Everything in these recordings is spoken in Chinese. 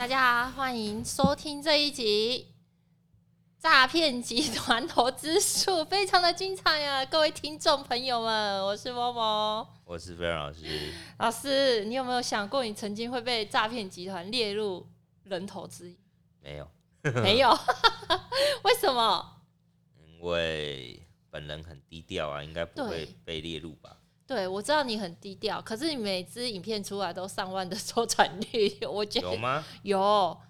大家好，欢迎收听这一集诈骗集团投资术，非常的精彩呀！各位听众朋友们，我是默默，我是飞扬老师。老师，你有没有想过，你曾经会被诈骗集团列入人头之一？没有，没有，为什么？因为本人很低调啊，应该不会被列入吧。对，我知道你很低调，可是你每支影片出来都上万的 收传率，我觉得有吗？有，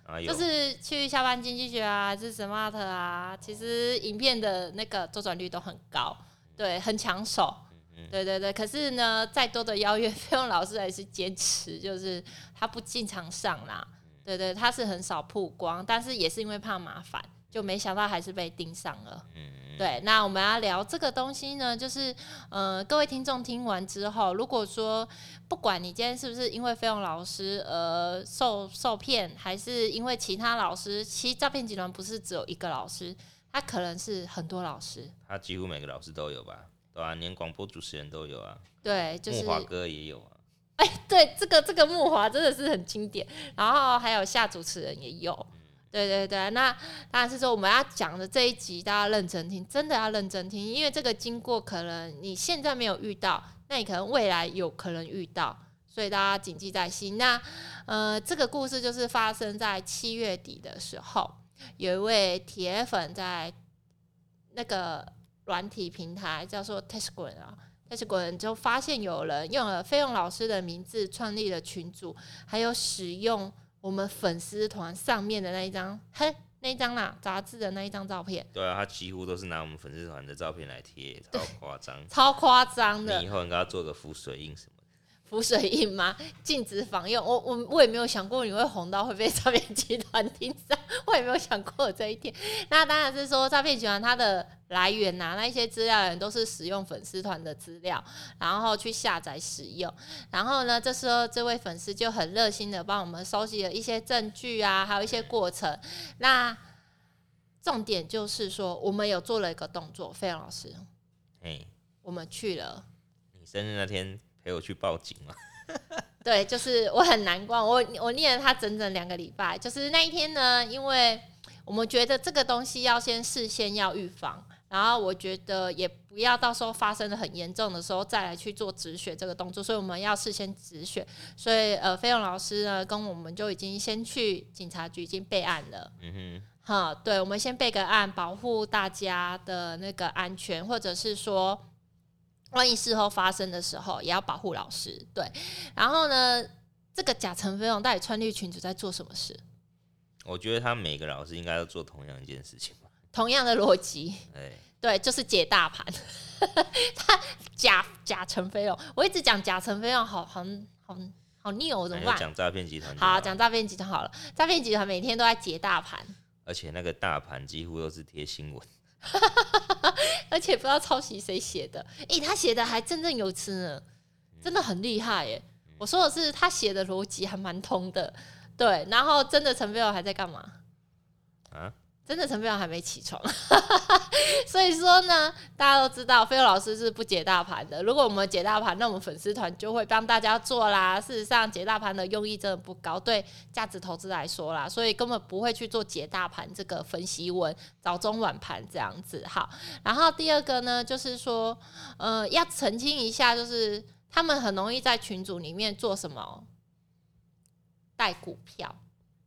啊、有就是去下班经济学啊，还是 smart 啊，其实影片的那个周转率都很高，对，很抢手，嗯嗯对对对。可是呢，再多的邀约，费用老师还是坚持，就是他不经常上啦，对对，他是很少曝光，但是也是因为怕麻烦，就没想到还是被盯上了。嗯对，那我们要聊这个东西呢，就是，呃，各位听众听完之后，如果说不管你今天是不是因为费用老师而受受骗，还是因为其他老师，其实诈骗集团不是只有一个老师，他可能是很多老师，他几乎每个老师都有吧，对啊，连广播主持人都有啊，对，就是木华哥也有啊，哎，对，这个这个木华真的是很经典，然后还有夏主持人也有。对对对，那当然是说我们要讲的这一集，大家认真听，真的要认真听，因为这个经过可能你现在没有遇到，那你可能未来有可能遇到，所以大家谨记在心。那呃，这个故事就是发生在七月底的时候，有一位铁粉在那个软体平台叫做 Telegram 啊，Telegram 就发现有人用了费用老师的名字创立了群组，还有使用。我们粉丝团上面的那一张，嘿，那一张啦，杂志的那一张照片。对啊，他几乎都是拿我们粉丝团的照片来贴，超夸张，超夸张的。你以后应该要做个浮水印什么的。浮水印吗？禁止访用。我我我也没有想过你会红到会被诈骗集团盯上，我也没有想过这一天。那当然是说诈骗集团它的来源呐、啊，那一些资料人都是使用粉丝团的资料，然后去下载使用。然后呢，这时候这位粉丝就很热心的帮我们收集了一些证据啊，还有一些过程。那重点就是说，我们有做了一个动作，费老师，哎，我们去了你生日那天。陪我去报警嘛？对，就是我很难过，我我念了他整整两个礼拜。就是那一天呢，因为我们觉得这个东西要先事先要预防，然后我觉得也不要到时候发生的很严重的时候再来去做止血这个动作，所以我们要事先止血。所以呃，费用老师呢跟我们就已经先去警察局已经备案了。嗯哼，好，对，我们先备个案，保护大家的那个安全，或者是说。万一事后发生的时候，也要保护老师。对，然后呢，这个假承费用到底穿绿裙子在做什么事？我觉得他每个老师应该都做同样一件事情吧。同样的逻辑，对，对，就是解大盘。他假假承费用，我一直讲假承费用，好好好好拗，怎么办？讲诈骗集团。好，讲诈骗集团好了。诈骗集团每天都在解大盘，而且那个大盘几乎都是贴新闻。而且不知道抄袭谁写的，诶、欸，他写的还振振有词呢，真的很厉害耶！我说的是他写的逻辑还蛮通的，对。然后真的陈飞友还在干嘛？啊？真的陈飞扬还没起床，所以说呢，大家都知道飞友老师是不解大盘的。如果我们解大盘，那我们粉丝团就会帮大家做啦。事实上，解大盘的用意真的不高，对价值投资来说啦，所以根本不会去做解大盘这个分析文，早中晚盘这样子。好，然后第二个呢，就是说，呃，要澄清一下，就是他们很容易在群组里面做什么带股票。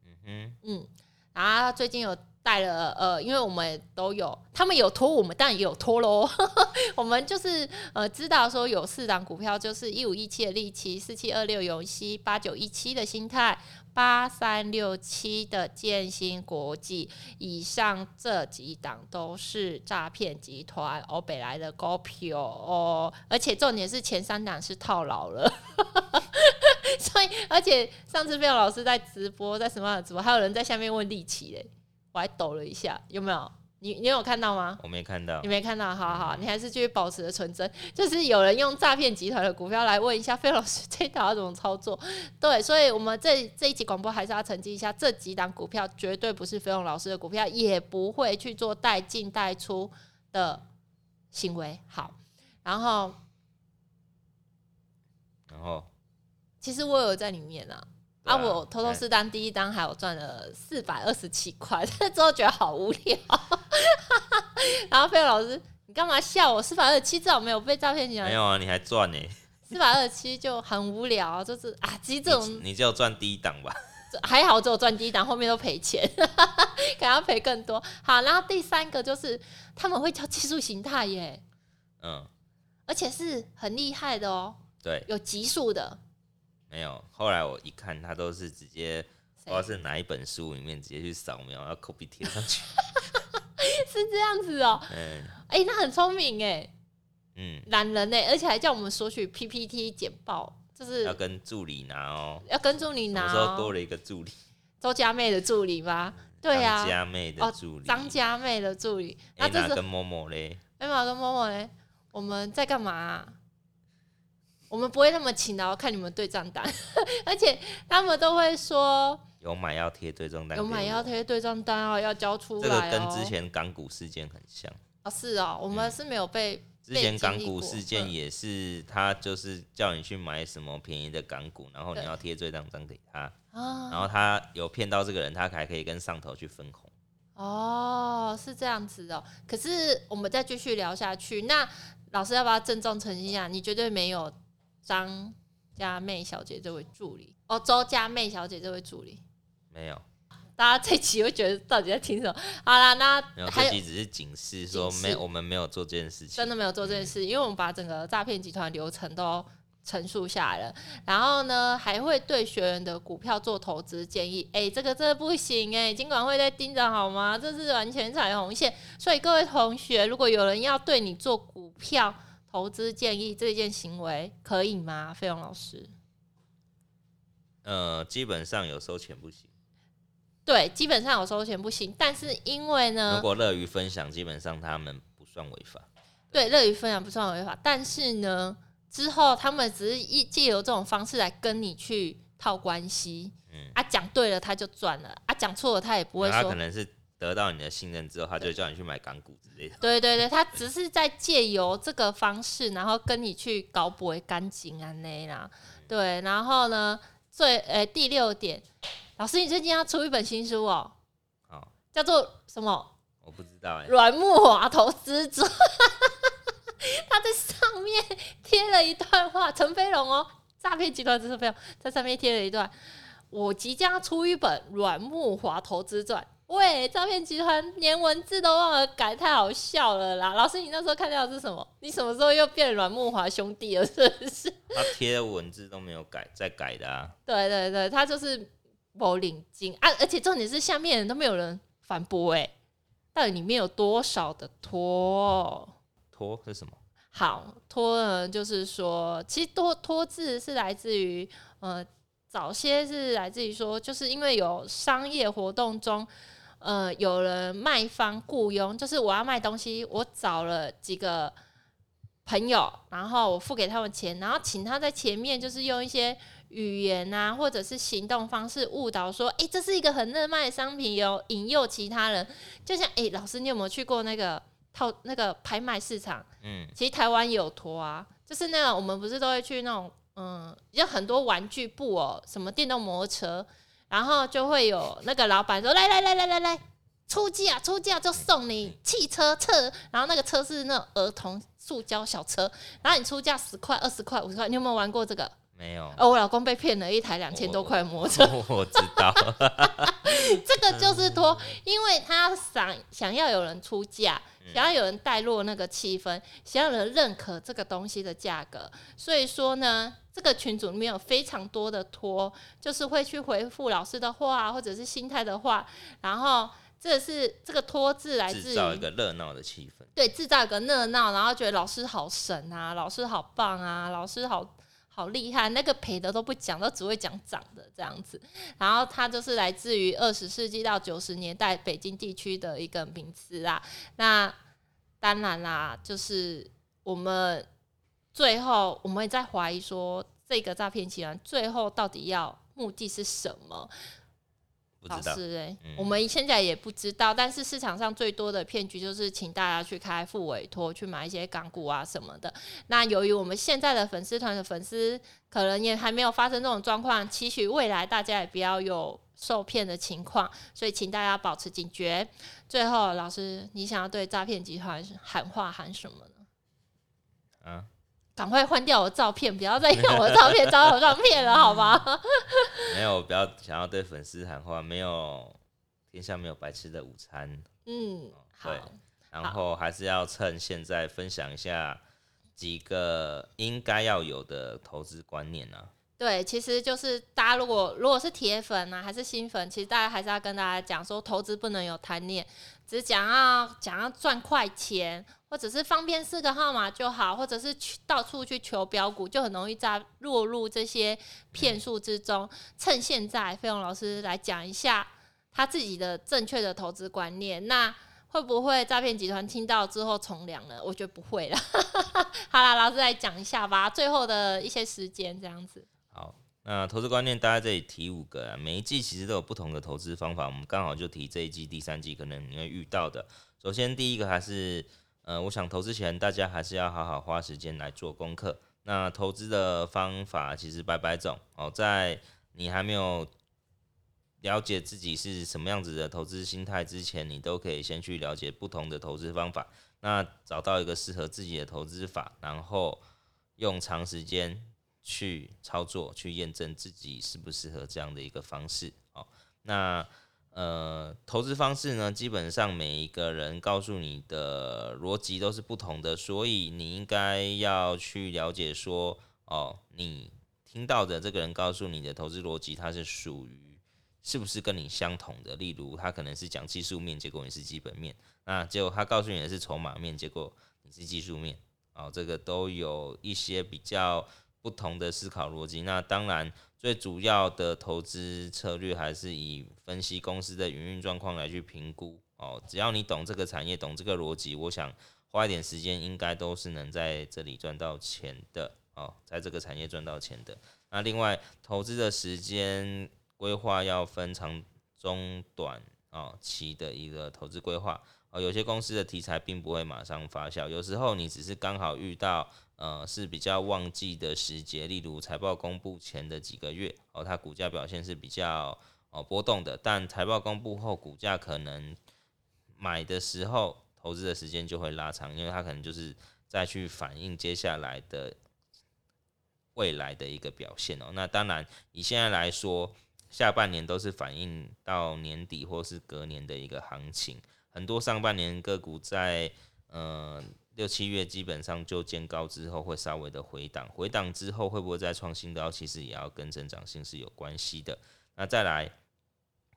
嗯哼，嗯，然后最近有。带了呃，因为我们都有，他们有托我们，当然也有托喽。我们就是呃，知道说有四档股票，就是一五一七的利奇、四七二六永熙、八九一七的心态、八三六七的建新国际。以上这几档都是诈骗集团欧北来的股票哦，而且重点是前三档是套牢了。所以，而且上次费老师在直播，在什么直播，还有人在下面问利奇嘞。我还抖了一下，有没有？你你有看到吗？我没看到，你没看到，好好，你还是继续保持的纯真。就是有人用诈骗集团的股票来问一下费老师，这档要怎么操作？对，所以我们这这一集广播还是要澄清一下，这几档股票绝对不是费用老师的股票，也不会去做带进带出的行为。好，然后，然后，其实我有在里面啊。啊，啊，我偷偷试单第一单还有赚了四百二十七块，之后觉得好无聊。然后飞龙老师，你干嘛笑我？四百二十七至少没有被诈骗集团。没有啊，你还赚呢。四百二十七就很无聊，就是啊，其实这种你，你就赚第一档吧。还好只有赚第一档，后面都赔钱，可能要赔更多。好，然后第三个就是他们会教技术形态耶，嗯，而且是很厉害的哦。对，有级数的。没有，后来我一看，他都是直接不知道是哪一本书里面直接去扫描，要 copy 贴上去。是这样子哦。嗯。哎、欸，那很聪明哎。嗯。懒人哎，而且还叫我们索取 PPT 简报。就是要跟助理拿哦，要跟助理拿。有时候多了一个助理，周佳妹的助理吗？对呀，张佳妹的助理，张佳妹的助理。那这是跟某某嘞？艾玛跟某某嘞？我们在干嘛？我们不会那么勤劳看你们对账单，而且他们都会说有买要贴对账单，有买要贴对账单哦，要交出来。这个跟之前港股事件很像哦，是哦，我们是没有被。之前港股事件也是，他就是叫你去买什么便宜的港股，然后你要贴这张单给他，然后他有骗到这个人，他还可以跟上头去分红。哦，是这样子哦。可是我们再继续聊下去，那老师要不要郑重澄清一下？你绝对没有张佳妹小姐这位助理哦，周佳妹小姐这位助理没有。大家这期会觉得到底在听什么？好啦，那这期只是警示，说没我们没有做这件事情，真的没有做这件事，因为我们把整个诈骗集团流程都陈述下来了。然后呢，还会对学员的股票做投资建议。哎，这个真的不行哎，金管会在盯着好吗？这是完全踩红线。所以各位同学，如果有人要对你做股票投资建议这件行为，可以吗？费用老师？呃，基本上有收钱不行。对，基本上有收钱不行，但是因为呢，如果乐于分享，基本上他们不算违法。对，乐于分享不算违法，但是呢，之后他们只是一借由这种方式来跟你去套关系。嗯，啊，讲对了他就赚了，啊，讲错了他也不会说。他可能是得到你的信任之后，他就叫你去买港股之类的。对对对，他只是在借由这个方式，然后跟你去搞不为干净啊那啦。对，然后呢，最呃、欸、第六点。老师，你最近要出一本新书哦，好，叫做什么？我不知道哎。软木华投资者，他在上面贴了一段话，陈飞龙哦，诈骗集团陈飞龙在上面贴了一段，我即将出一本《阮木华投资传》。喂，诈骗集团连文字都忘了改，太好笑了啦！老师，你那时候看到的是什么？你什么时候又变阮木华兄弟了？是不是？他贴的文字都没有改，再改的啊。对对对，他就是。某领金啊！而且重点是下面人都没有人反驳哎，到底里面有多少的托？托是什么？好，托呢，就是说，其实托托字是来自于呃，早些是来自于说，就是因为有商业活动中，呃，有人卖方雇佣，就是我要卖东西，我找了几个朋友，然后我付给他们钱，然后请他在前面就是用一些。语言啊，或者是行动方式误导说，哎、欸，这是一个很热卖的商品哟、喔，引诱其他人。就像，哎、欸，老师，你有没有去过那个套那个拍卖市场？嗯，其实台湾有托啊，就是那种我们不是都会去那种，嗯，有很多玩具部哦、喔，什么电动摩托车，然后就会有那个老板说，来来来来来来，出价出价就送你汽车车，然后那个车是那种儿童塑胶小车，然后你出价十块、二十块、五十块，你有没有玩过这个？没有，哦，我老公被骗了一台两千多块摩托车，我，我知道，这个就是托，因为他想想要有人出价，想要有人带入那个气氛，想要有人认可这个东西的价格，所以说呢，这个群组里面有非常多的托，就是会去回复老师的话，或者是心态的话，然后这是这个托字来自于制造一个热闹的气氛，对，制造一个热闹，然后觉得老师好神啊，老师好棒啊，老师好。好厉害，那个赔的都不讲，都只会讲涨的这样子。然后它就是来自于二十世纪到九十年代北京地区的一个名词啊。那当然啦，就是我们最后我们也在怀疑说，这个诈骗集团最后到底要目的是什么？不知道，是哎，嗯、我们现在也不知道，但是市场上最多的骗局就是请大家去开副委托，去买一些港股啊什么的。那由于我们现在的粉丝团的粉丝可能也还没有发生这种状况，期许未来大家也不要有受骗的情况，所以请大家保持警觉。最后，老师，你想要对诈骗集团喊话喊什么呢？啊？赶快换掉我的照片，不要再用我的照片招我上骗了，好吗？没有，不要想要对粉丝喊话，没有天下没有白吃的午餐。嗯，对，好然后还是要趁现在分享一下几个应该要有的投资观念啊。对，其实就是大家如果如果是铁粉啊，还是新粉，其实大家还是要跟大家讲说，投资不能有贪念，只讲要讲要赚快钱。或者是方便四个号码就好，或者是去到处去求标股，就很容易在落入这些骗术之中。趁现在，费用老师来讲一下他自己的正确的投资观念。那会不会诈骗集团听到之后从良了？我觉得不会了。好啦，老师来讲一下吧。最后的一些时间这样子。好，那投资观念大家这里提五个啊。每一季其实都有不同的投资方法，我们刚好就提这一季第三季可能你会遇到的。首先第一个还是。呃，我想投资前大家还是要好好花时间来做功课。那投资的方法其实百百种哦，在你还没有了解自己是什么样子的投资心态之前，你都可以先去了解不同的投资方法。那找到一个适合自己的投资法，然后用长时间去操作，去验证自己适不适合这样的一个方式。哦，那。呃，投资方式呢，基本上每一个人告诉你的逻辑都是不同的，所以你应该要去了解说，哦，你听到的这个人告诉你的投资逻辑，它是属于是不是跟你相同的？例如，他可能是讲技术面，结果你是基本面，那结果他告诉你的是筹码面，结果你是技术面，哦，这个都有一些比较不同的思考逻辑。那当然。最主要的投资策略还是以分析公司的营运状况来去评估哦。只要你懂这个产业，懂这个逻辑，我想花一点时间，应该都是能在这里赚到钱的哦，在这个产业赚到钱的。那另外，投资的时间规划要分长、中、短哦期的一个投资规划哦。有些公司的题材并不会马上发酵，有时候你只是刚好遇到。呃，是比较旺季的时节，例如财报公布前的几个月，哦，它股价表现是比较哦波动的。但财报公布后，股价可能买的时候，投资的时间就会拉长，因为它可能就是再去反映接下来的未来的一个表现哦。那当然，以现在来说，下半年都是反映到年底或是隔年的一个行情，很多上半年个股在呃。六七月基本上就见高之后会稍微的回档，回档之后会不会再创新高，其实也要跟增长性是有关系的。那再来，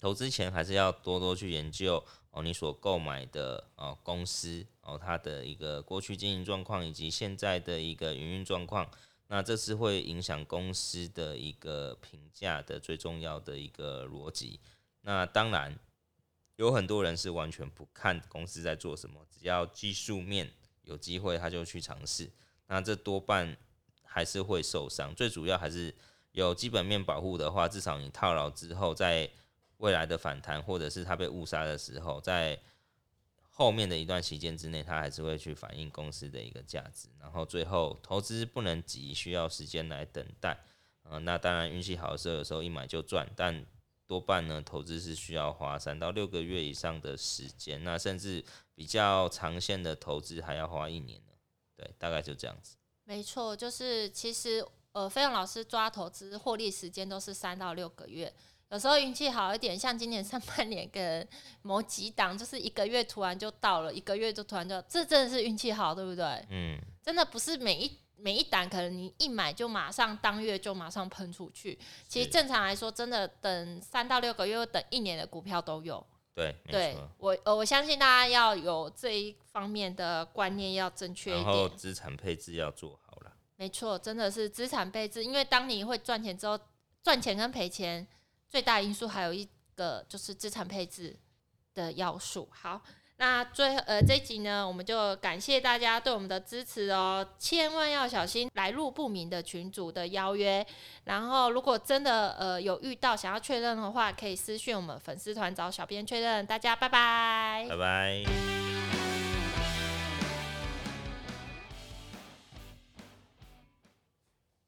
投资前还是要多多去研究哦，你所购买的哦公司哦它的一个过去经营状况以及现在的一个营运状况，那这是会影响公司的一个评价的最重要的一个逻辑。那当然，有很多人是完全不看公司在做什么，只要技术面。有机会他就去尝试，那这多半还是会受伤。最主要还是有基本面保护的话，至少你套牢之后，在未来的反弹或者是它被误杀的时候，在后面的一段期间之内，它还是会去反映公司的一个价值。然后最后投资不能急，需要时间来等待。呃，那当然运气好的时候，有时候一买就赚，但多半呢，投资是需要花三到六个月以上的时间，那甚至。比较长线的投资还要花一年呢，对，大概就这样子。没错，就是其实呃，费勇老师抓投资获利时间都是三到六个月，有时候运气好一点，像今年上半年跟 某几档，就是一个月突然就到了，一个月就突然就，这真的是运气好，对不对？嗯，真的不是每一每一档可能你一买就马上当月就马上喷出去，其实正常来说，真的等三到六个月，等一年的股票都有。对，对我我相信大家要有这一方面的观念要正确一点，然后资产配置要做好了。没错，真的是资产配置，因为当你会赚钱之后，赚钱跟赔钱最大因素还有一个就是资产配置的要素。好，那最呃这一集呢，我们就感谢大家对我们的支持哦，千万要小心来路不明的群主的邀约。然后如果真的呃有遇到想要确认的话，可以私讯我们粉丝团找小编确认。大家拜拜，拜拜。